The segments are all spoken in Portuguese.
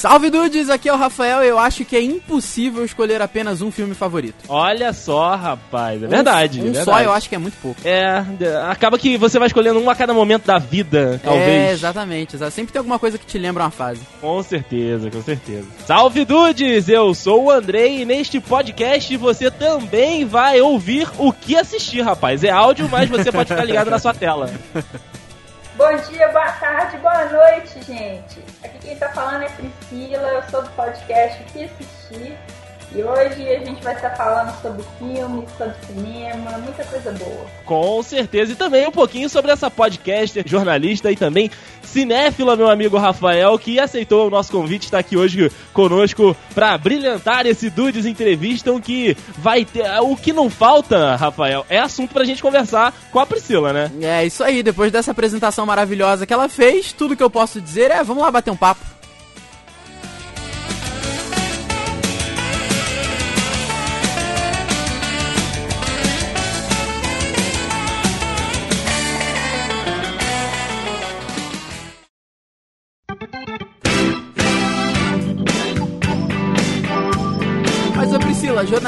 Salve dudes, aqui é o Rafael. Eu acho que é impossível escolher apenas um filme favorito. Olha só, rapaz, é verdade. Um, um verdade. só eu acho que é muito pouco. É, acaba que você vai escolhendo um a cada momento da vida, talvez. É, exatamente. Sempre tem alguma coisa que te lembra uma fase. Com certeza, com certeza. Salve dudes, eu sou o Andrei e neste podcast você também vai ouvir o que assistir, rapaz. É áudio, mas você pode ficar ligado na sua tela. Bom dia, boa tarde, boa noite, gente. Aqui quem tá falando é Priscila, eu sou do podcast Que Assistir. E hoje a gente vai estar falando sobre filmes, sobre cinema, muita coisa boa. Com certeza. E também um pouquinho sobre essa podcaster, jornalista e também cinéfila, meu amigo Rafael, que aceitou o nosso convite, está aqui hoje conosco para brilhantar esse Dudes Entrevistam que vai ter... O que não falta, Rafael, é assunto pra gente conversar com a Priscila, né? É, isso aí. Depois dessa apresentação maravilhosa que ela fez, tudo que eu posso dizer é vamos lá bater um papo.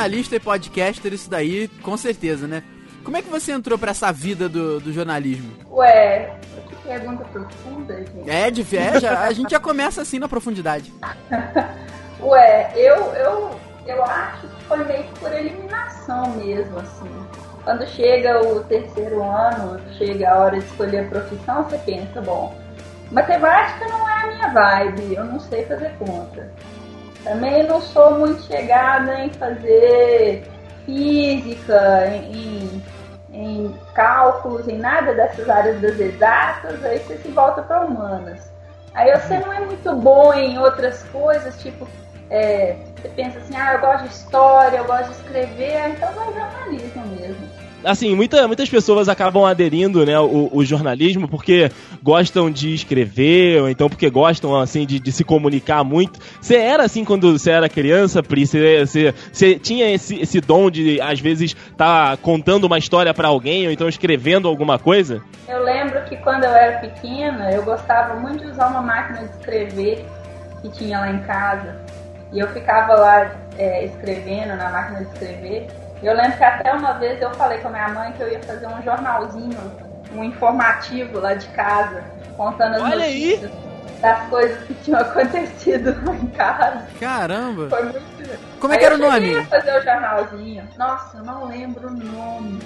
Jornalista e podcaster, isso daí, com certeza, né? Como é que você entrou pra essa vida do, do jornalismo? Ué, que pergunta profunda, gente. É, de é, já, a gente já começa assim na profundidade. Ué, eu, eu, eu acho que foi meio por eliminação mesmo, assim. Quando chega o terceiro ano, chega a hora de escolher a profissão, você pensa, bom, matemática não é a minha vibe, eu não sei fazer conta. Também não sou muito chegada em fazer física, em, em cálculos, em nada dessas áreas das exatas, aí você se volta para humanas. Aí você não é muito bom em outras coisas, tipo, é, você pensa assim, ah, eu gosto de história, eu gosto de escrever, então vai jornalismo assim, muita, muitas pessoas acabam aderindo, né, o, o, jornalismo porque gostam de escrever, ou então porque gostam, assim, de, de se comunicar muito. Você era assim quando você era criança, Pri? Você, você, tinha esse, esse dom de, às vezes, tá contando uma história para alguém, ou então escrevendo alguma coisa? Eu lembro que quando eu era pequena, eu gostava muito de usar uma máquina de escrever que tinha lá em casa. E eu ficava lá é, escrevendo na máquina de escrever. Eu lembro que até uma vez eu falei com a minha mãe que eu ia fazer um jornalzinho, um informativo lá de casa, contando as Olha notícias aí. das coisas que tinham acontecido lá em casa. Caramba! Foi muito. Como é que era o nome? Eu ia fazer o jornalzinho. Nossa, eu não lembro o nome.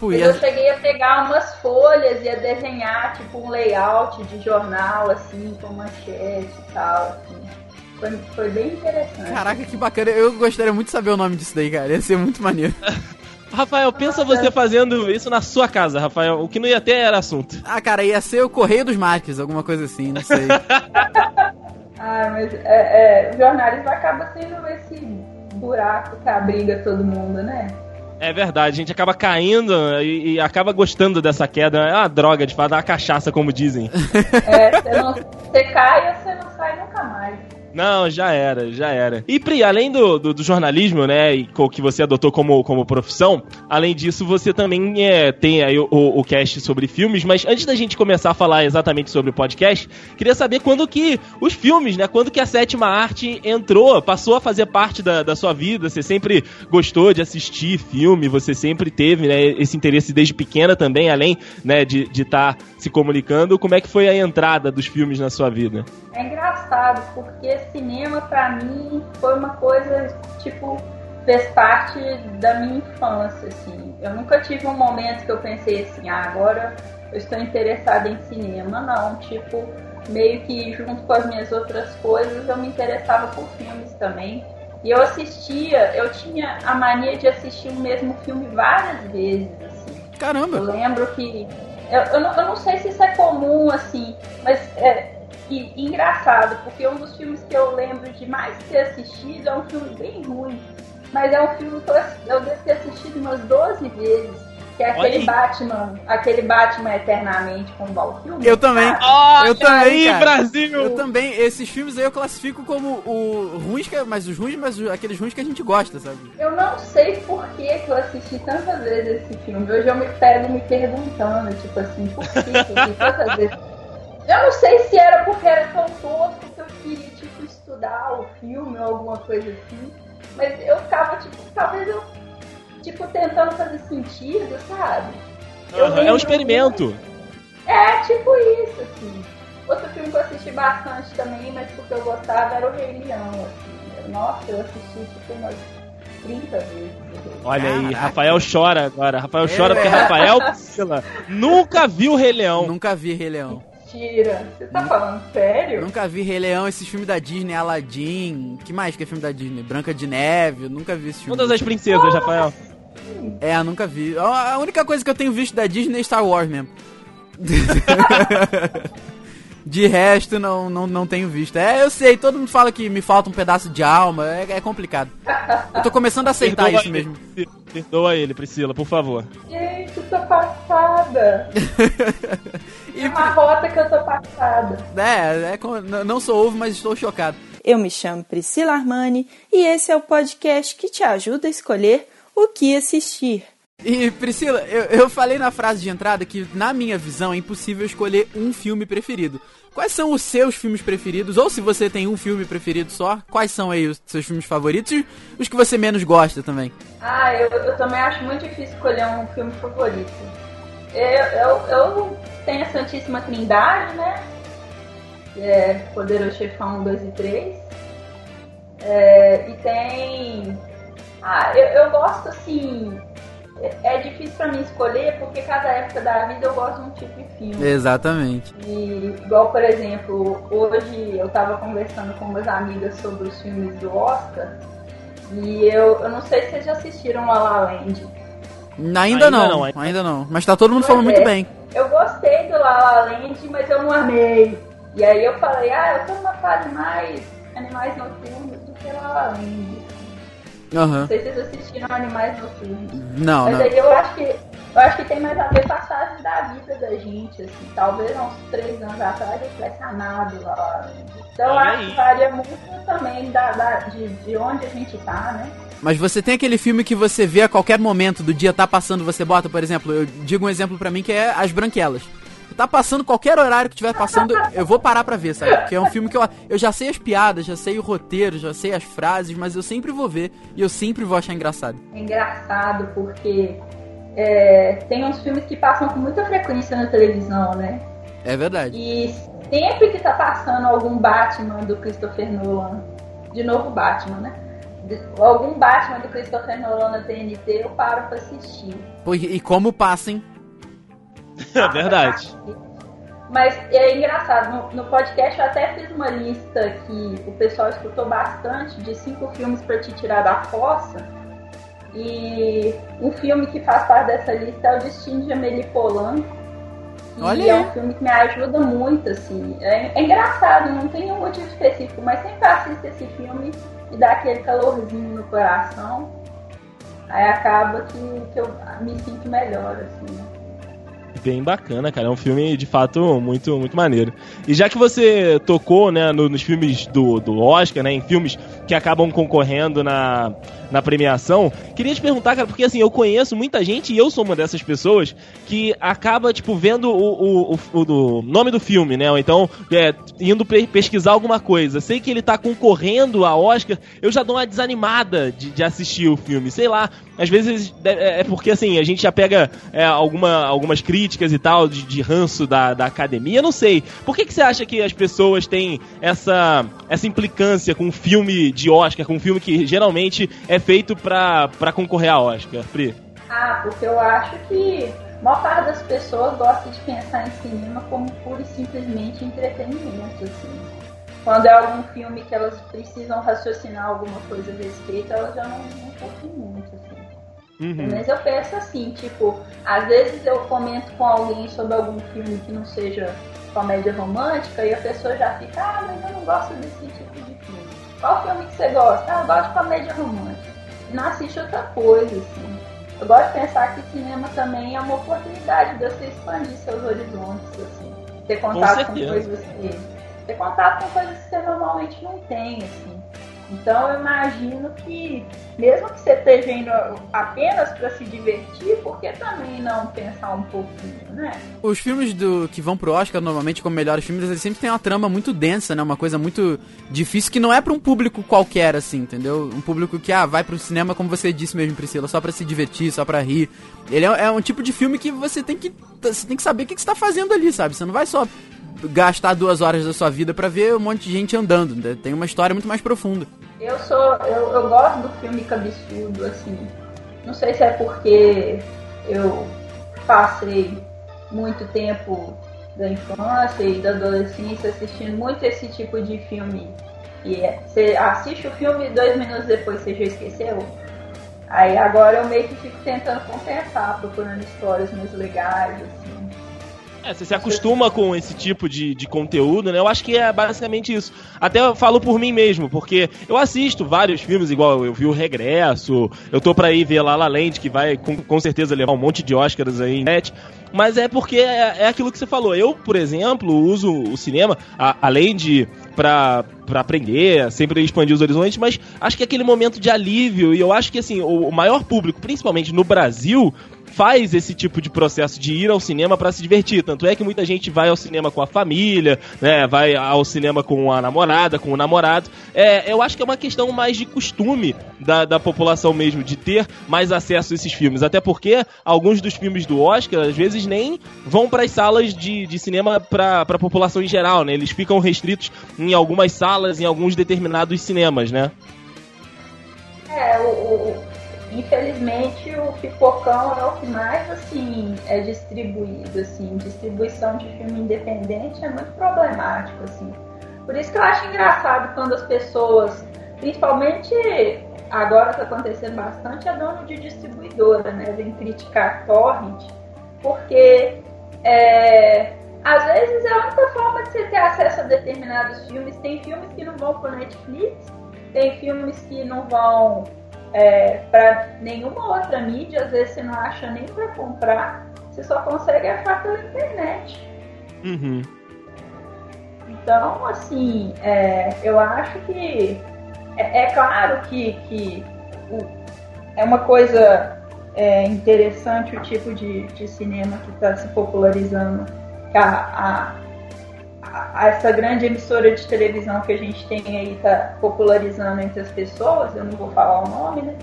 Mas Eu cheguei a pegar umas folhas e a desenhar tipo um layout de jornal, assim, com manchete e tal, assim. Foi, foi bem interessante. Caraca, que bacana. Eu gostaria muito de saber o nome disso daí, cara. Ia ser muito maneiro. Rafael, pensa você fazendo isso na sua casa, Rafael. O que não ia ter era assunto. Ah, cara, ia ser o Correio dos Marques, alguma coisa assim, não sei. ah, mas é, é, o jornalismo acaba sendo esse buraco que abriga todo mundo, né? É verdade, a gente acaba caindo e, e, acaba gostando dessa queda. É uma droga, de fato, é uma cachaça, como dizem. É, você, não, você cai e você não sai nunca mais. Não, já era, já era. E Pri, além do, do, do jornalismo, né, e que você adotou como, como profissão, além disso, você também é, tem aí o, o, cast sobre filmes, mas antes da gente começar a falar exatamente sobre o podcast, queria saber quando que os filmes, né, quando que a sétima arte entrou, passou a fazer parte da, da sua vida, você sempre gostou de assistir filme, você sempre teve, né, esse interesse desde pequena também, além, né, de estar tá se comunicando, como é que foi a entrada dos filmes na sua vida? É engraçado, porque cinema para mim foi uma coisa, tipo, fez parte da minha infância, assim. Eu nunca tive um momento que eu pensei assim, ah, agora eu estou interessada em cinema, não. Tipo, meio que junto com as minhas outras coisas, eu me interessava por filmes também. E eu assistia, eu tinha a mania de assistir o mesmo filme várias vezes, assim. Caramba! Eu lembro que. Eu, eu, não, eu não sei se isso é comum, assim, mas é, e, engraçado, porque um dos filmes que eu lembro de mais ter assistido é um filme bem ruim. Mas é um filme que eu, eu devo ter assistido umas 12 vezes. Que é aquele Olha. Batman, aquele Batman Eternamente com o Val Kilmer. Eu também. Ah, eu também, cara. Brasil! Eu também. Esses filmes aí eu classifico como o ruins, que, mas os ruins, mas aqueles ruins que a gente gosta, sabe? Eu não sei por que, que eu assisti tantas vezes esse filme. Hoje eu me pego me perguntando, tipo assim, por que eu assisti tantas vezes. Eu não sei se era porque era tão tosco que eu queria, tipo, estudar o filme ou alguma coisa assim. Mas eu ficava, tipo, talvez eu, tipo, tentando fazer sentido, sabe? Uhum, é um experimento. É, tipo isso, assim. Outro filme que eu assisti bastante também, mas porque eu gostava, era o Rei Leão, assim. Nossa, eu assisti, tipo, umas 30 vezes. Olha aí, Rafael chora agora. Rafael chora porque Rafael Priscila nunca viu o Rei Leão. Nunca vi Rei Leão. Mentira. Você tá falando sério? Nunca vi Rei Leão, esses filmes da Disney, Aladdin. que mais que é filme da Disney? Branca de Neve. Nunca vi esse filme. Todas as princesas, Rafael. É, nunca vi. A única coisa que eu tenho visto da Disney é Star Wars mesmo. De resto, não, não, não tenho visto. É, eu sei, todo mundo fala que me falta um pedaço de alma, é, é complicado. Eu tô começando a aceitar Perdoa isso ele, mesmo. Perdoa ele, Priscila, por favor. Gente, eu tô passada. é uma rota que eu tô passada. É, é não sou ovo, mas estou chocado. Eu me chamo Priscila Armani e esse é o podcast que te ajuda a escolher o que assistir. E Priscila, eu, eu falei na frase de entrada que, na minha visão, é impossível escolher um filme preferido. Quais são os seus filmes preferidos? Ou se você tem um filme preferido só, quais são aí os seus filmes favoritos e os que você menos gosta também? Ah, eu, eu também acho muito difícil escolher um filme favorito. Eu, eu, eu tenho a Santíssima Trindade, né? É Poderoso Chefão 1, 2 e 3. É, e tem. Ah, eu, eu gosto assim. É, é difícil pra mim escolher porque cada época da vida eu gosto de um tipo de filme. Exatamente. E, igual, por exemplo, hoje eu tava conversando com umas amigas sobre os filmes do Oscar. E eu, eu não sei se vocês já assistiram La La Land. Ainda, Ainda não, não, ainda- ainda não. Mas tá todo mundo Pois falando muito é. bem. Eu gostei do La La Land, mas eu não amei. E aí eu falei, ah, eu tô numa fase mais Animais Noturnos do que La La Land. Aham. Não sei se vocês assistiram Animais Noturnos. Não, Mas não. aí eu acho que eu acho que tem mais a ver com as fases da vida da gente, assim. Talvez há uns três anos atrás eu tivesse amado Land. Então eu acho que varia muito também da, da- de, de onde a gente tá, né? Mas você tem aquele filme que você vê a qualquer momento do dia tá passando, você bota, por exemplo, eu digo um exemplo pra mim que é As Branquelas. Tá passando qualquer horário que tiver passando, eu vou parar pra ver, sabe? Porque é um filme que eu, eu já sei as piadas, já sei o roteiro, já sei as frases, mas eu sempre vou ver e eu sempre vou achar engraçado. É engraçado porque é, tem uns filmes que passam com muita frequência na televisão, né? É verdade. E sempre que tá passando algum Batman do Christopher Nolan, de novo Batman, né? De- algum Batman do Christopher Nolan na TNT, eu paro pra assistir. Pô, e, como passa, hein? É verdade. Mas é engraçado, no, no podcast eu até fiz uma lista que o pessoal escutou bastante de cinco filmes pra te tirar da fossa. E um filme que faz parte dessa lista é o Destino de Amélie Poulain. E Olha é um filme que me ajuda muito, assim. É, é engraçado, não tem nenhum motivo específico, mas sempre assisto esse filme e dá aquele calorzinho no coração. Aí acaba que, que eu me sinto melhor, assim, né? Bem bacana, cara. É um filme, de fato, muito, muito maneiro. E já que você tocou, né, no- nos filmes do, do Oscar, né, em filmes que acabam concorrendo na, na premiação, queria te perguntar, cara, porque assim, eu conheço muita gente, e eu sou uma dessas pessoas, que acaba, tipo, vendo o, o, o, o nome do filme, né, ou então é, indo pe- pesquisar alguma coisa. Sei que ele tá concorrendo a Oscar, eu já dou uma desanimada de, de assistir o filme. Sei lá, às vezes é, é porque assim, a gente já pega é, alguma, algumas críticas e tal de, de ranço da, da academia, não sei. Por que, que você acha que as pessoas têm essa, essa implicância com um filme de Oscar, com um filme que geralmente é feito pra, concorrer a Oscar, Pri? Ah, porque eu acho que a maior parte das pessoas gosta de pensar em cinema como puro e simplesmente entretenimento, assim. Quando é algum filme que elas precisam raciocinar alguma coisa a respeito, elas já não, não curtem muito. Uhum. Mas eu penso assim, tipo, às vezes eu comento com alguém sobre algum filme que não seja comédia romântica e a pessoa já fica, ah, mas eu não gosto desse tipo de filme. Qual filme que você gosta? Ah, eu gosto de comédia romântica. E não assiste outra coisa, assim. Eu gosto de pensar que cinema também é uma oportunidade de você expandir seus horizontes, assim. Ter contato com, certeza. coisas que. Ter contato com coisas que você normalmente não tem, assim. Então eu imagino que, mesmo que você esteja indo apenas para se divertir, por que também não pensar um pouquinho, né? Os filmes do que vão pro Oscar, normalmente como melhores filmes, eles sempre têm uma trama muito densa, né? Uma coisa muito difícil que não é para um público qualquer, assim, entendeu? Um público que, ah, vai pro cinema, como você disse mesmo, Priscila, só para se divertir, só para rir. Ele é, é, um tipo de filme que você tem que, você tem que saber o que, que você tá fazendo ali, sabe? Você não vai só gastar duas horas da sua vida para ver um monte de gente andando. Né? Tem uma história muito mais profunda. Eu sou. Eu, eu gosto do filme cabeçudo, assim. Não sei se é porque eu passei muito tempo da infância e da adolescência assistindo muito esse tipo de filme. E é, você assiste o filme e dois minutos depois você já esqueceu. Aí agora eu meio que fico tentando compensar, procurando histórias mais legais, assim. É, você se acostuma com esse tipo de, de conteúdo, né? Eu acho que é basicamente isso. Até eu falo por mim mesmo, porque eu assisto vários filmes, igual eu vi o Regresso, eu tô pra ir ver La La Land, que vai com, com certeza levar um monte de Oscars aí em net. Mas é porque é, é aquilo que você falou. Eu, por exemplo, uso o cinema, a, além de pra, pra aprender, sempre expandir os horizontes, mas acho que é aquele momento de alívio, e eu acho que assim, o, o maior público, principalmente no Brasil, faz esse tipo de processo de ir ao cinema para se divertir. Tanto é que muita gente vai ao cinema com a família, né? Vai ao cinema com a namorada, com o namorado. É, eu acho que é uma questão mais de costume da, da população mesmo, de ter mais acesso a esses filmes. Até porque alguns dos filmes do Oscar, às vezes, nem vão para as salas de, de cinema para a população em geral, né? Eles ficam restritos em algumas salas, em alguns determinados cinemas, né? É, o, infelizmente o pipocão é o que mais assim é distribuído assim. Distribuição de filme independente é muito problemático assim. Por isso que eu acho engraçado quando as pessoas principalmente agora está acontecendo bastante é dono de distribuidora né? Vem criticar torrent porque é, às vezes é a única forma de você ter acesso a determinados filmes. Tem filmes que não vão para Netflix tem filmes que não vão é, para nenhuma outra mídia, às vezes você não acha nem para comprar, você só consegue achar pela internet. Uhum. Então, assim, é, eu acho que é, é claro que, que o, é uma coisa é, interessante o tipo de, de cinema que está se popularizando, a, a, essa grande emissora de televisão que a gente tem aí tá popularizando entre as pessoas, eu não vou falar o nome, né?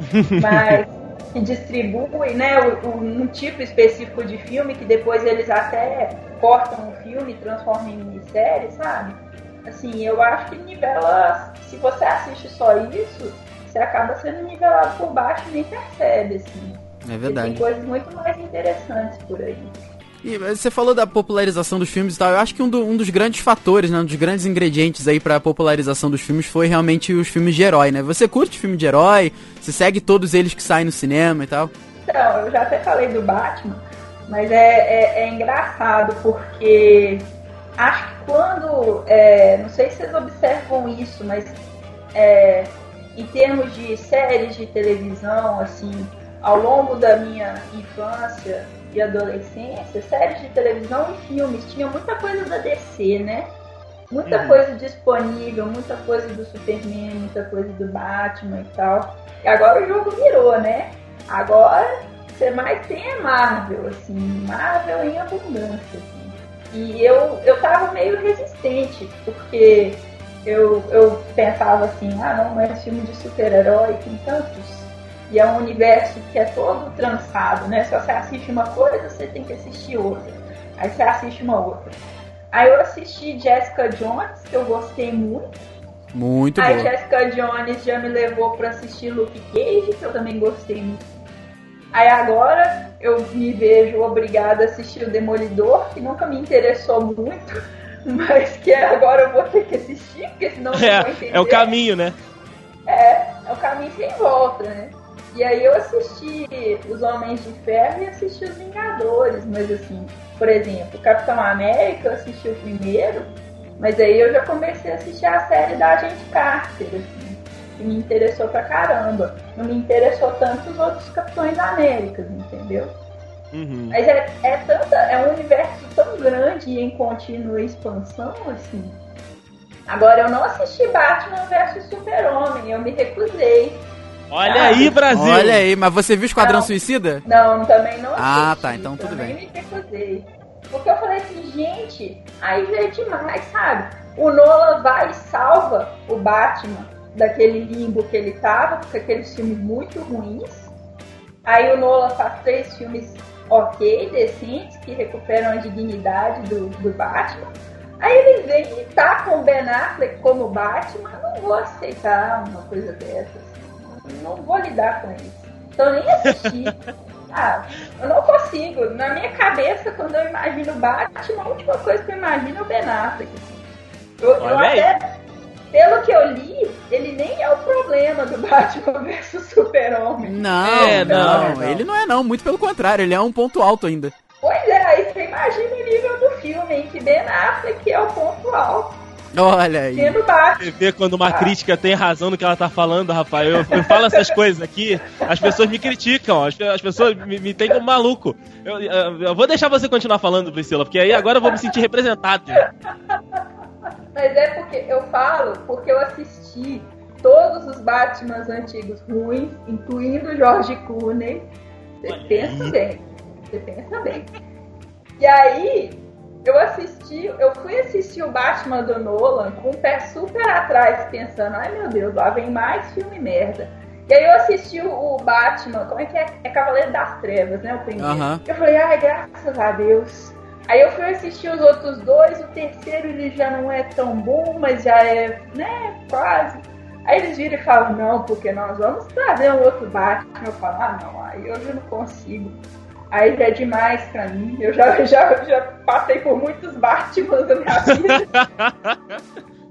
Mas que distribui, né, um tipo específico de filme que depois eles até cortam o filme e transformam em minissérie, sabe? Assim, eu acho que nivela, se você assiste só isso, você acaba sendo nivelado por baixo e nem percebe, assim. É verdade. tem coisas muito mais interessantes por aí. E você falou da popularização dos filmes e tal. Eu acho que um, do, um dos grandes fatores, né, um dos grandes ingredientes aí para a popularização dos filmes foi realmente os filmes de herói, né? Você curte filme de herói? Você segue todos eles que saem no cinema e tal? Então, eu já até falei do Batman, mas é, é, é engraçado porque acho que quando, é, não sei se vocês observam isso, mas é, em termos de séries de televisão, assim, ao longo da minha infância e adolescência, séries de televisão e filmes, tinha muita coisa da DC, né? Muita uhum. coisa disponível, muita coisa do Superman, muita coisa do Batman e tal. E agora o jogo virou, né? Agora você mais tem é Marvel, assim, Marvel em abundância. Assim. E eu, eu tava meio resistente, porque eu, eu pensava assim, ah não, mas filme de super-herói tem tantos e é um universo que é todo trançado, né? Se você assiste uma coisa, você tem que assistir outra. Aí você assiste uma outra. Aí eu assisti Jessica Jones, que eu gostei muito. Muito Aí bom. Jessica Jones já me levou para assistir Luke Cage, que eu também gostei muito. Aí agora eu me vejo obrigada a assistir o Demolidor, que nunca me interessou muito, mas que agora eu vou ter que assistir, porque senão eu não vou entender. É, é o caminho, né? É, é o caminho sem volta, né? E aí eu assisti Os Homens de Ferro e assisti Os Vingadores, mas assim, por exemplo, Capitão América eu assisti o primeiro, mas aí eu já comecei a assistir a série da Agente Carter, assim, que me interessou pra caramba. Não me interessou tanto os outros Capitões Américas, entendeu? Uhum. Mas é, é, tanta, é um universo tão grande e em contínua expansão, assim. Agora, eu não assisti Batman vs Super-Homem, eu me recusei. Olha aí, Brasil! Olha aí, mas você viu Esquadrão Não. Suicida? Não, também não Ah, assisti, tá, então tudo também bem. me recusei. Porque eu falei assim, gente, aí já é demais, sabe? O Nolan vai e salva o Batman daquele limbo que ele tava, com aqueles filmes muito ruins. Aí o Nolan faz três filmes ok, decentes, que recuperam a dignidade do, do Batman. Aí ele vem e tá com o Ben Affleck como Batman. Eu não vou aceitar uma coisa dessas. Não vou lidar com isso. Então nem assisti. Ah, eu não consigo. Na minha cabeça, quando eu imagino Batman, a última coisa que eu imagino é o Ben Affleck. Eu, eu Olha aí. até, pelo que eu li, ele nem é o problema do Batman versus Super-Homem. Não, É, não, não, não. ele não é não, muito pelo contrário, ele é um ponto alto ainda. Pois é, aí você imagina o nível do filme, em que Ben Affleck é o ponto alto, Olha aí. Você vê quando uma crítica tem razão no que ela tá falando, Rafael. Eu, eu falo essas coisas aqui, as pessoas me criticam, as, as pessoas me, me têm como maluco. Eu, eu- eu vou deixar você continuar falando, Priscila, porque aí agora eu vou me sentir representado. Mas é porque eu falo, porque eu assisti todos os Batmans antigos ruins, incluindo o George Clooney. Você pensa bem. Você pensa bem. E aí, eu assisti, eu fui assistir o Batman do Nolan com o pé super atrás, pensando, ai meu Deus, lá vem mais filme merda. E aí eu assisti o Batman, como é que é? É Cavaleiro das Trevas, né? O primeiro. Aham. Eu falei, ai, graças a Deus. Aí eu fui assistir os outros dois, o terceiro ele já não é tão bom, mas já é, né, quase. Aí eles viram e falam, não, porque nós vamos trazer um outro Batman. Eu falo, ah não, aí eu já não consigo. Aí já é demais pra mim. Eu já, já, já passei por muitos Batmans na minha vida.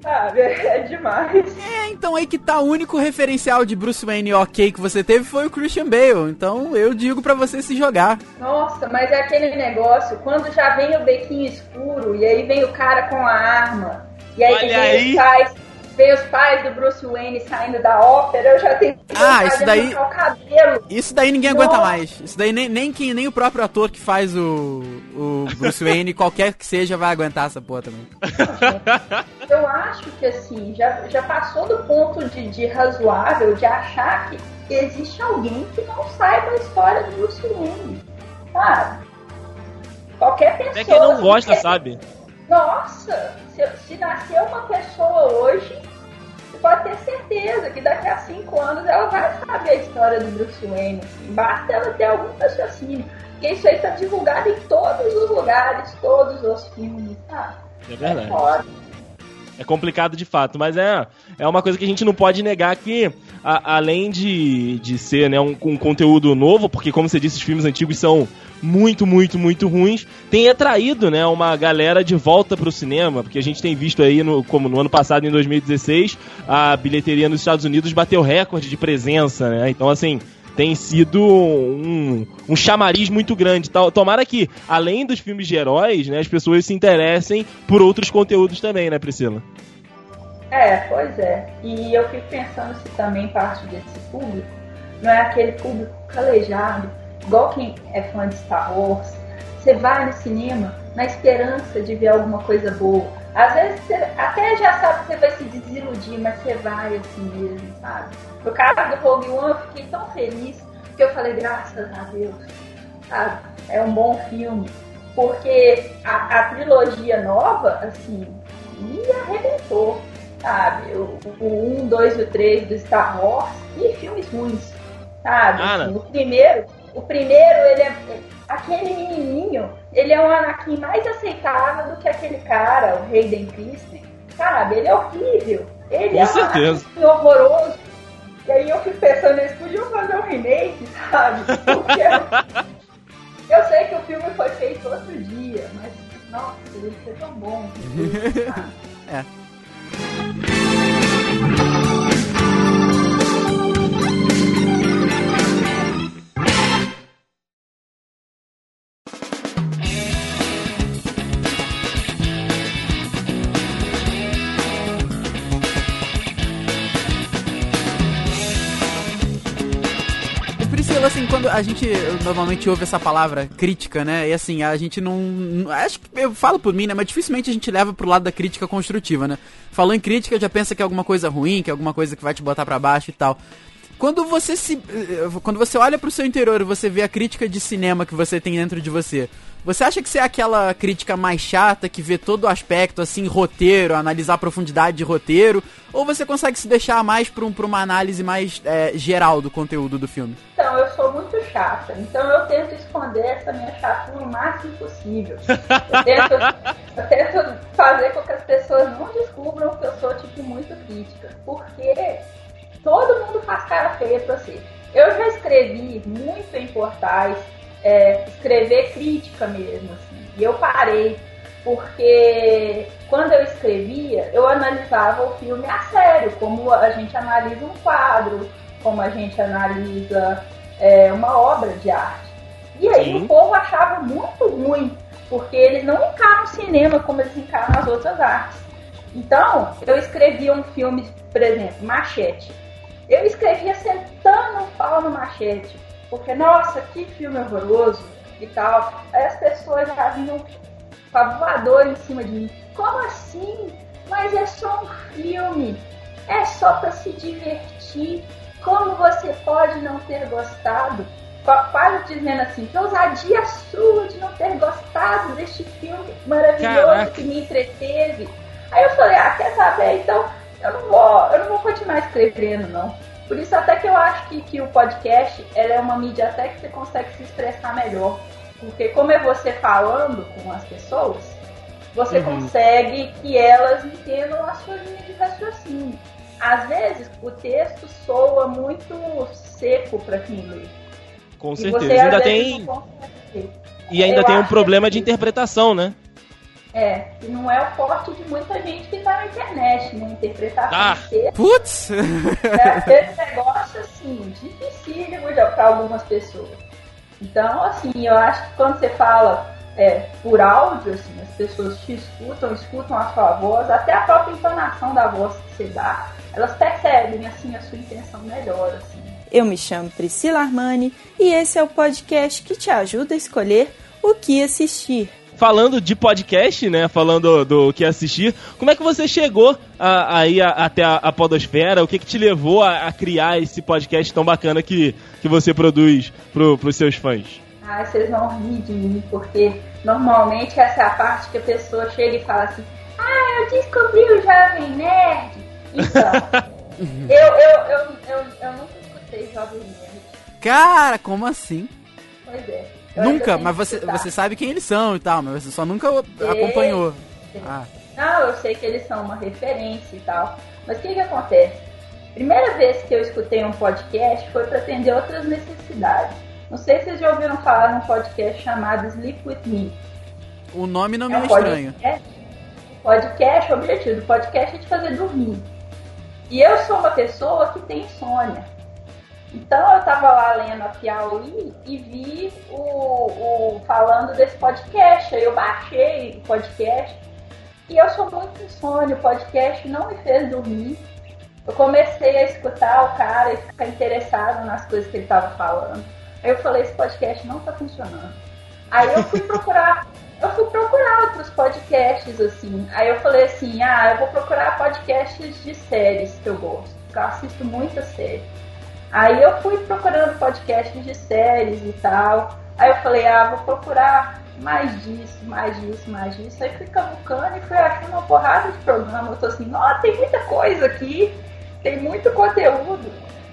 Sabe, é demais. É, então aí que tá o único referencial de Bruce Wayne ok que você teve foi o Christian Bale. Então eu digo pra você se jogar. Nossa, mas é aquele negócio, quando já vem o bequinho escuro, e aí vem o cara com a arma, e aí Olha vem aí. os vem os pais do Bruce Wayne saindo da ópera, eu já tenho que Ah, isso daí- o cabelo. Isso daí ninguém Nossa. aguenta mais. Isso daí nem, nem, quem, nem o próprio ator que faz o, o Bruce Wayne, qualquer que seja, vai aguentar essa porra também. Eu acho que assim, já, já passou do ponto de, de razoável de achar que existe alguém que não saiba a história do Bruce Wayne. Sabe? Qualquer pessoa. Até quem não que gosta, quer- sabe? Nossa, se, se nascer uma pessoa hoje, você pode ter certeza que daqui a cinco anos ela vai saber a história do Bruce Wayne. Basta ela ter algum raciocínio. Porque isso aí tá divulgado em todos os lugares, todos os filmes, tá? É verdade. Foda. É complicado de fato, mas é, é uma coisa que a gente não pode negar que, a- além de, de ser né, um, um conteúdo novo, porque como você disse, os filmes antigos são muito, muito, muito ruins, tem atraído né, uma galera de volta pro cinema, porque a gente tem visto aí, no, como no ano passado, em 2016, a bilheteria nos Estados Unidos bateu recorde de presença, né? Então, assim, tem sido um, um chamariz muito grande. Tomara que, além dos filmes de heróis, né, as pessoas se interessem por outros conteúdos também, né, Priscila? É, pois é. E eu fico pensando se também parte desse público não é aquele público calejado, igual quem é fã de Star Wars. Você vai no cinema na esperança de ver alguma coisa boa. Às vezes você até já sabe que você vai se desiludir, mas você vai assim mesmo, sabe? No caso do Rogue One, eu fiquei tão feliz que eu falei, graças a Deus, sabe? É um bom filme. Porque a, a trilogia nova, assim, me arrebentou sabe? O, o 1, 2 e o 3 do Star Wars e filmes ruins, sabe? Ah, Assim, o primeiro, o primeiro, ele é. Aquele menininho, ele é um Anakin mais aceitável do que aquele cara, o Hayden Christensen, sabe? Ele é horrível. Ele Com é um certeza. Anakin horroroso. E aí eu fico pensando, eles podiam fazer um remake, sabe? Porque eu sei que o filme foi feito outro dia, mas, nossa, ele ser tão bom. Priscila, quando a gente normalmente ouve essa palavra crítica, né? E assim, a gente não. Acho que eu falo por mim, né? Mas dificilmente a gente leva pro lado da crítica construtiva, né? Falou em crítica, já pensa que é alguma coisa ruim, que é alguma coisa que vai te botar pra baixo e tal. Quando você se. eh, Quando você olha pro seu interior e você vê a crítica de cinema que você tem dentro de você, você acha que você é aquela crítica mais chata que vê todo o aspecto, assim, roteiro, analisar a profundidade de roteiro? Ou você consegue se deixar mais pra, um, pra uma análise mais eh, geral do conteúdo do filme? Então, eu sou muito chata. Então, eu tento esconder essa minha chatura o máximo possível. Eu tento, eu tento fazer com que as pessoas não descubram que eu sou, tipo, muito crítica. Porque todo mundo faz cara feia pra você. Eu já escrevi muito em portais, é, escrever crítica mesmo, assim. E eu parei, porque quando eu escrevia, eu analisava o filme a sério, como a gente analisa um quadro, como a gente analisa é, uma obra de arte. E aí Sim. o povo achava muito ruim, porque eles não encaram o cinema como eles encaram as outras artes. Então, eu escrevia um filme, por exemplo, Machete. Eu escrevia sentando um pau no machete. Porque, nossa, que filme horroroso e tal. Aí as pessoas já vinham com a voadora em cima de mim. Como assim? Mas é só um filme. É só para se divertir. Como você pode não ter gostado? Qua- Quase dizendo assim, que ousadia sua de não ter gostado deste filme maravilhoso Caraca. que me entreteve. Aí eu falei, ah, quer saber? Então eu não vou, eu não vou continuar escrevendo, não. Por isso até que eu acho que, que o podcast ela é uma mídia até que você consegue se expressar melhor. Porque como é você falando com as pessoas, você Uhum. consegue que elas entendam a sua linha de raciocínio. Às vezes o texto soa muito seco para quem lê. Com E certeza. você, ainda tem, e ainda Eu tem um problema que- de interpretação, né? É, e não é o forte de muita gente que tá na internet, né? Interpretação Ah. Putz! é aquele negócio assim, dificílimo para algumas pessoas. Então, assim, eu acho que quando você fala é, por áudio, assim, as pessoas te escutam, escutam a sua voz, até a própria entonação da voz que você dá, elas percebem assim a sua intenção melhor, assim. Eu me chamo Priscila Armani e esse é o podcast que te ajuda a escolher o que assistir. Falando de podcast, né? Falando do que assistir, como é que você chegou a- aí a- até a, a Podosfera? O que, que te levou a, a criar esse podcast tão bacana que, que você produz pro, pros seus fãs? Ai, vocês vão rir de mim, porque normalmente essa é a parte que a pessoa chega e fala assim, ah, eu descobri o Jovem Nerd. Então, eu, eu, eu, eu, eu nunca escutei Jovem Nerd. Cara, como assim? Pois é. Nunca, mas você, você sabe quem eles são e tal, mas você só nunca Sei, acompanhou. Ah, Não, eu sei que eles são uma referência e tal. Mas o que que acontece? Primeira vez que eu escutei um podcast foi para atender outras necessidades. Não sei se vocês já ouviram falar num podcast chamado Sleep With Me. o nome não me É é estranho. podcast. Podcast, o objetivo do podcast é te fazer dormir. E eu sou uma pessoa que tem insônia. Então eu tava lá lendo a Piauí e vi o, o falando desse podcast. Aí eu baixei o podcast e eu sou muito insônia. O podcast não me fez dormir. Eu comecei a escutar o cara e ficar interessado nas coisas que ele tava falando. Aí eu falei, esse podcast não tá funcionando. Aí eu fui procurar, eu fui procurar outros podcasts, assim. Aí eu falei assim, ah, eu vou procurar podcasts de séries que eu gosto. Porque eu assisto muita série. Aí eu fui procurando podcasts de séries e tal. Aí eu falei, ah, vou procurar mais disso, mais disso, mais disso. Aí fui cavucando e fui achando uma porrada de programa. Eu tô assim, ó, tem muita coisa aqui, tem muito conteúdo.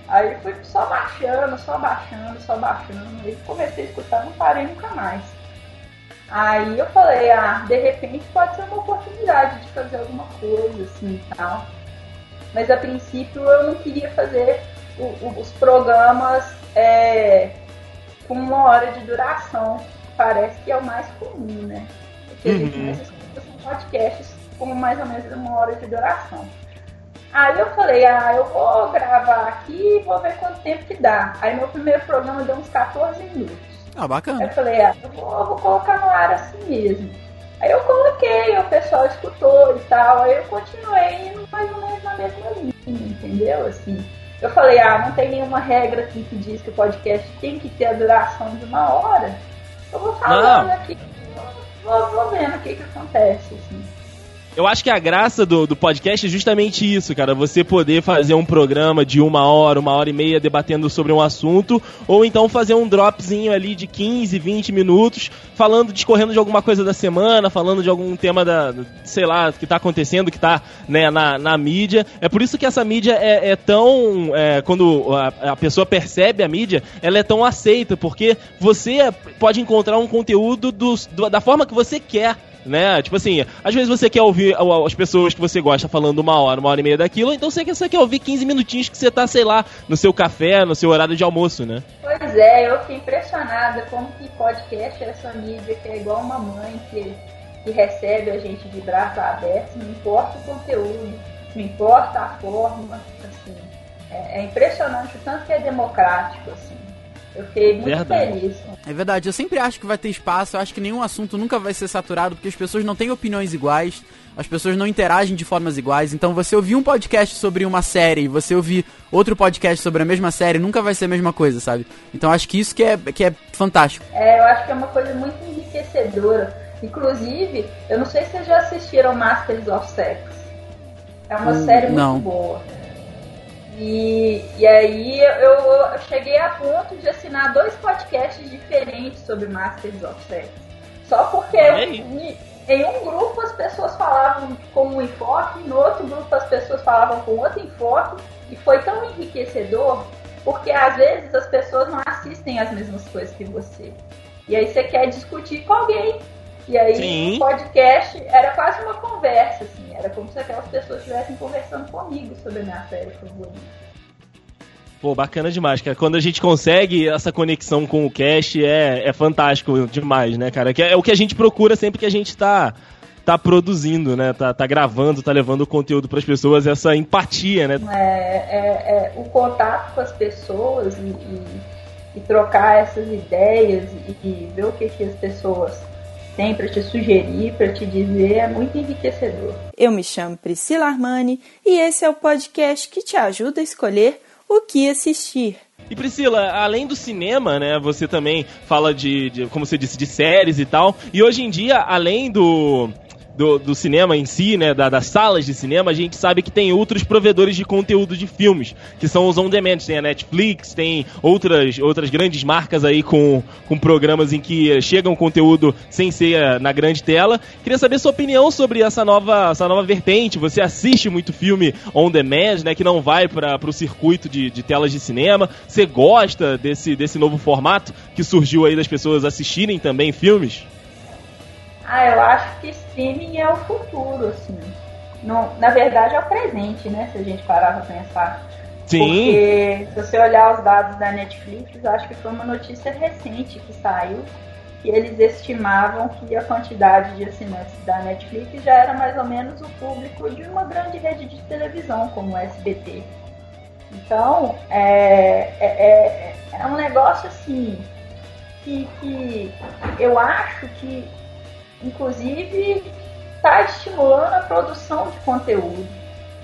Aí fui só baixando, só baixando, só baixando. Aí comecei a escutar, não parei nunca mais. Aí eu falei, ah, de repente pode ser uma oportunidade de fazer alguma coisa assim e tal. Mas a princípio eu não queria fazer o- o- os programas é, com uma hora de duração. Parece que é o mais comum, né? O que a gente Uhum. mais escuta são podcasts com mais ou menos uma hora de duração. Aí eu falei, ah, eu vou gravar aqui e vou ver quanto tempo que dá. Aí meu primeiro programa deu uns 14 minutos. Ah, Aí bacana. eu falei, ah, eu vou, eu vou colocar no ar assim mesmo. Aí eu coloquei, o pessoal escutou e tal, aí eu continuei indo mais ou menos na mesma linha, entendeu? Assim. Eu falei, ah, não tem nenhuma regra aqui que diz que o podcast tem que ter a duração de uma hora. Eu vou falando não. aqui, vou, vou vendo o que, que acontece. Assim. Eu acho que a graça do, do podcast é justamente isso, cara. Você poder fazer um programa de uma hora, uma hora e meia debatendo sobre um assunto, ou então fazer um dropzinho ali de 15, 20 minutos, falando, discorrendo de alguma coisa da semana, falando de algum tema da, sei lá, que tá acontecendo, que tá né, na, na mídia. É por isso que essa mídia é, é tão. É, quando a, a pessoa percebe a mídia, ela é tão aceita, porque você pode encontrar um conteúdo do, do da forma que você quer né? Tipo assim, às vezes você quer ouvir as pessoas que você gosta falando uma hora, uma hora e meia daquilo, então você quer, você quer ouvir 15 minutinhos que você tá, sei lá, no seu café, no seu horário de almoço, né? Pois é, eu fiquei impressionada como que podcast é essa mídia que é igual uma mãe que, que recebe a gente de braço aberto, não importa o conteúdo, não importa a forma, assim. É, é impressionante o tanto que é democrático, assim. Eu fiquei muito verdade. feliz. É verdade, eu sempre acho que vai ter espaço, eu acho que nenhum assunto nunca vai ser saturado, porque as pessoas não têm opiniões iguais, as pessoas não interagem de formas iguais, então você ouvir um podcast sobre uma série e você ouvir outro podcast sobre a mesma série nunca vai ser a mesma coisa, sabe? Então acho que isso que é, que é fantástico. É, eu acho que é uma coisa muito enriquecedora. Inclusive, eu não sei se vocês já assistiram Masters of Sex. É uma hum, série muito não. boa. E, e aí eu, eu, cheguei a ponto de assinar dois podcasts diferentes sobre Masters of Sex. Só porque em, em um grupo as pessoas falavam com um enfoque, no outro grupo as pessoas falavam com outro enfoque, e foi tão enriquecedor, porque às vezes as pessoas não assistem as mesmas coisas que você. E aí você quer discutir com alguém. E aí o podcast era quase uma conversa, assim, era como se aquelas pessoas estivessem conversando comigo sobre a minha série favorita. Pô, bacana demais, cara. Quando a gente consegue essa conexão com o cast, é, é fantástico demais, né, cara? Que é, é o que a gente procura sempre que a gente tá, tá produzindo, né? Tá, tá gravando, tá levando o conteúdo para as pessoas, essa empatia, né? É, é, é, o contato com as pessoas e, e, e trocar essas ideias e, e ver o que, que as pessoas tem para te sugerir, para te dizer, é muito enriquecedor. Eu me chamo Priscila Armani e esse é o podcast que te ajuda a escolher o que assistir. E Priscila, além do cinema, né, você também fala de, de, como você disse, de séries e tal. E hoje em dia, além do do, do cinema em si, né, da, das salas de cinema, a gente sabe que tem outros provedores de conteúdo de filmes, que são os on-demand. Tem a Netflix, tem outras, outras grandes marcas aí com, com programas em que chegam conteúdo sem ser eh, na grande tela. Queria saber sua opinião sobre essa nova, essa nova vertente. Você assiste muito filme on-demand, né, que não vai para o circuito de, de telas de cinema. Você gosta desse, desse novo formato que surgiu aí das pessoas assistirem também filmes? Ah, eu acho que streaming é o futuro, assim. Não, na verdade é o presente, né? Se a gente parar pra pensar. Sim. Porque se você olhar os dados da Netflix, acho que foi uma notícia recente que saiu, que eles estimavam que a quantidade de assinantes da Netflix já era mais ou menos o público de uma grande rede de televisão, como o SBT. Então, é, é, é, é um negócio assim que, que eu acho que inclusive está estimulando a produção de conteúdo,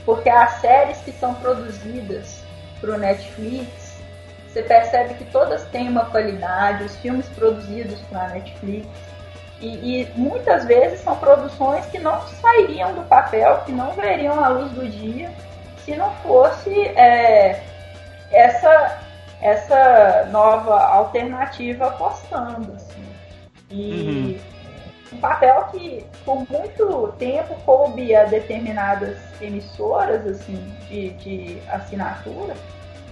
porque as séries que são produzidas para o Netflix, você percebe que todas têm uma qualidade, os filmes produzidos para a Netflix, e, e, muitas vezes são produções que não sairiam do papel, que não veriam a luz do dia, se não fosse é, essa, essa nova alternativa apostando. Assim. E uhum um papel que por muito tempo coube a determinadas emissoras assim de, de assinatura,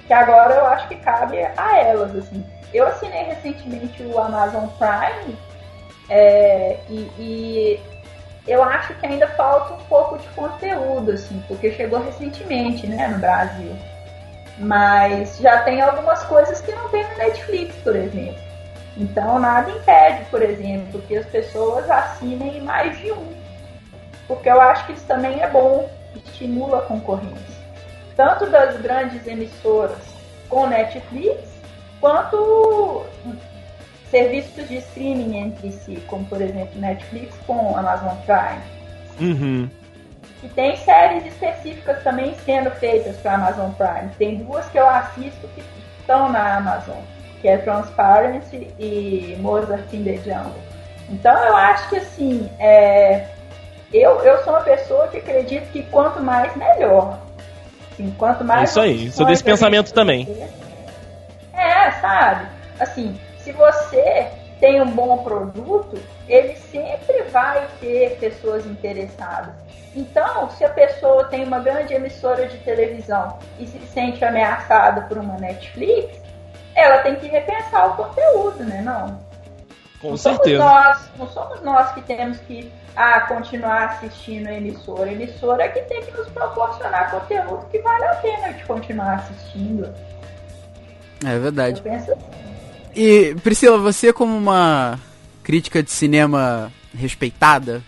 que agora eu acho que cabe a elas assim. Eu assinei recentemente o Amazon Prime é, e, e eu acho que ainda falta um pouco de conteúdo, assim, porque chegou recentemente, né, no Brasil. Mas já tem algumas coisas que não tem no Netflix, por exemplo. Então, nada impede, por exemplo, que as pessoas assinem mais de um. Porque eu acho que isso também é bom, estimula a concorrência. Tanto das grandes emissoras com Netflix, quanto serviços de streaming entre si, como por exemplo Netflix com Amazon Prime. Uhum. E tem séries específicas também sendo feitas para Amazon Prime. Tem duas que eu assisto que estão na Amazon, que é Transparency e Mozart in the Jungle. Então eu acho que assim, é, eu, eu sou uma pessoa que acredito que quanto mais melhor. Assim, quanto mais. É isso aí, sou desse pensamento também. É, sabe? Assim, se você tem um bom produto, ele sempre vai ter pessoas interessadas. Então, se a pessoa tem uma grande emissora de televisão e se sente ameaçada por uma Netflix, ela tem que repensar o conteúdo, né? Não. Com não certeza. Somos nós, não somos nós que temos que ah, continuar assistindo a emissora. A emissora é que tem que nos proporcionar conteúdo que vale a pena de continuar assistindo. É verdade. Assim. E, Priscila, você como uma crítica de cinema respeitada,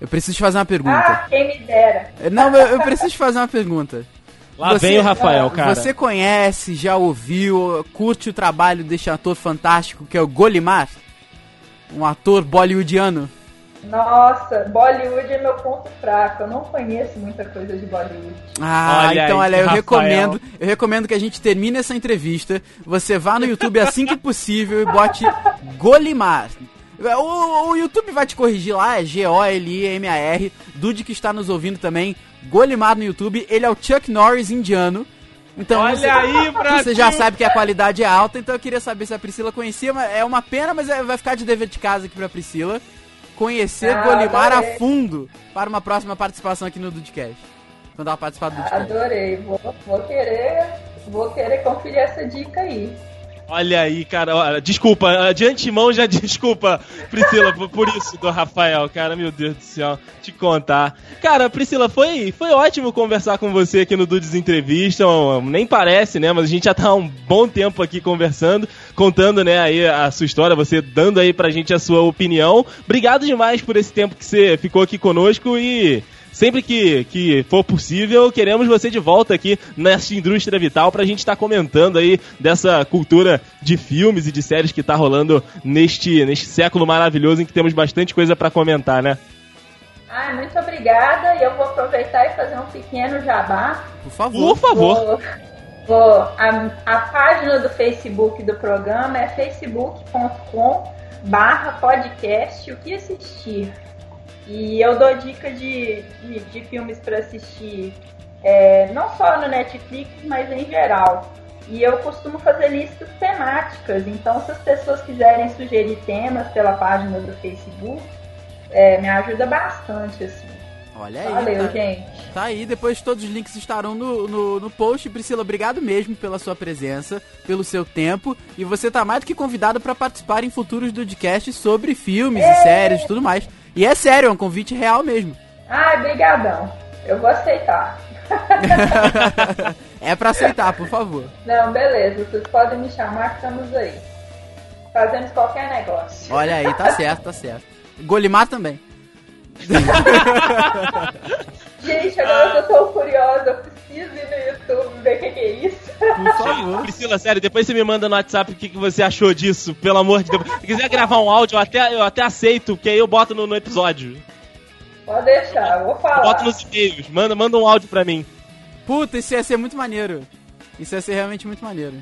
eu preciso te fazer uma pergunta. Ah, quem me dera. Não, eu, eu preciso te fazer uma pergunta. Lá Você- vem o Rafael, cara. Você conhece, já ouviu, curte o trabalho deste ator fantástico que é o Golimar? Um ator bollywoodiano. Nossa, Bollywood é meu ponto fraco. Eu não conheço muita coisa de Bollywood. Ah, Olha então aí, olha, eu Rafael. recomendo, eu recomendo que a gente termine essa entrevista, você vá no YouTube assim que possível e bote Golimar. O, o YouTube vai te corrigir lá, é G-O-L-I-M-A-R. Dude que está nos ouvindo também, Golimar no YouTube, ele é o Chuck Norris indiano. Então Olha você, aí, Brasil! você já sabe que a qualidade é alta, então eu queria saber se a Priscila conhecia, mas é uma pena, mas é- vai ficar de dever de casa aqui pra Priscila. Conhecer Ah, Golimar a adorei. fundo para uma próxima participação aqui no Dudcast. Quando ela participar do Dudcast. Adorei. Vou, vou querer, vou querer conferir essa dica aí. Olha aí, cara. olha, Desculpa, de antemão já desculpa, Priscila, por, isso do Rafael, cara. Meu Deus do céu, te contar. Cara, Priscila, foi, foi ótimo conversar com você aqui no Dudes Entrevista. Nem parece, né? Mas a gente já tá há um bom tempo aqui conversando, contando, né, aí a sua história, você dando aí pra gente a sua opinião. Obrigado demais por esse tempo que você ficou aqui conosco e. Sempre que, que for possível, queremos você de volta aqui nessa indústria vital pra gente estar comentando aí dessa cultura de filmes e de séries que tá rolando neste, neste século maravilhoso em que temos bastante coisa pra comentar, né? Ah, muito obrigada. E eu vou aproveitar e fazer um pequeno jabá. Por favor. Por favor. Vou, vou- a, a página do Facebook do programa é facebook.com barra podcast o que assistir. E eu dou dica de, de, de filmes para assistir é, não só no Netflix, mas em geral. E eu costumo fazer listas temáticas, então se as pessoas quiserem sugerir temas pela página do Facebook, é, me ajuda bastante, assim. Olha aí. Valeu, tá, gente. tá aí, depois todos os links estarão no, no, no post. Priscila, obrigado mesmo pela sua presença, pelo seu tempo. E você tá mais do que convidado para participar em futuros podcasts sobre filmes e séries e tudo mais. E é sério, é um convite real mesmo. Ai, brigadão. Eu vou aceitar. é pra aceitar, por favor. Não, beleza. Vocês podem me chamar que estamos aí. Fazemos qualquer negócio. Olha aí, tá certo, tá certo. Golimar também. Gente, agora eu tô curiosa. Eu preciso ir no YouTube ver o que, que é isso. Por favor. Priscila, sério, depois você me manda no WhatsApp o que, que você achou disso, pelo amor de Deus. Se quiser gravar um áudio, eu até, eu até aceito, que aí eu boto no, no episódio. Pode deixar, eu vou falar. Boto nos e-mails, manda, manda um áudio pra mim. Puta, isso ia ser muito maneiro. Isso ia ser realmente muito maneiro.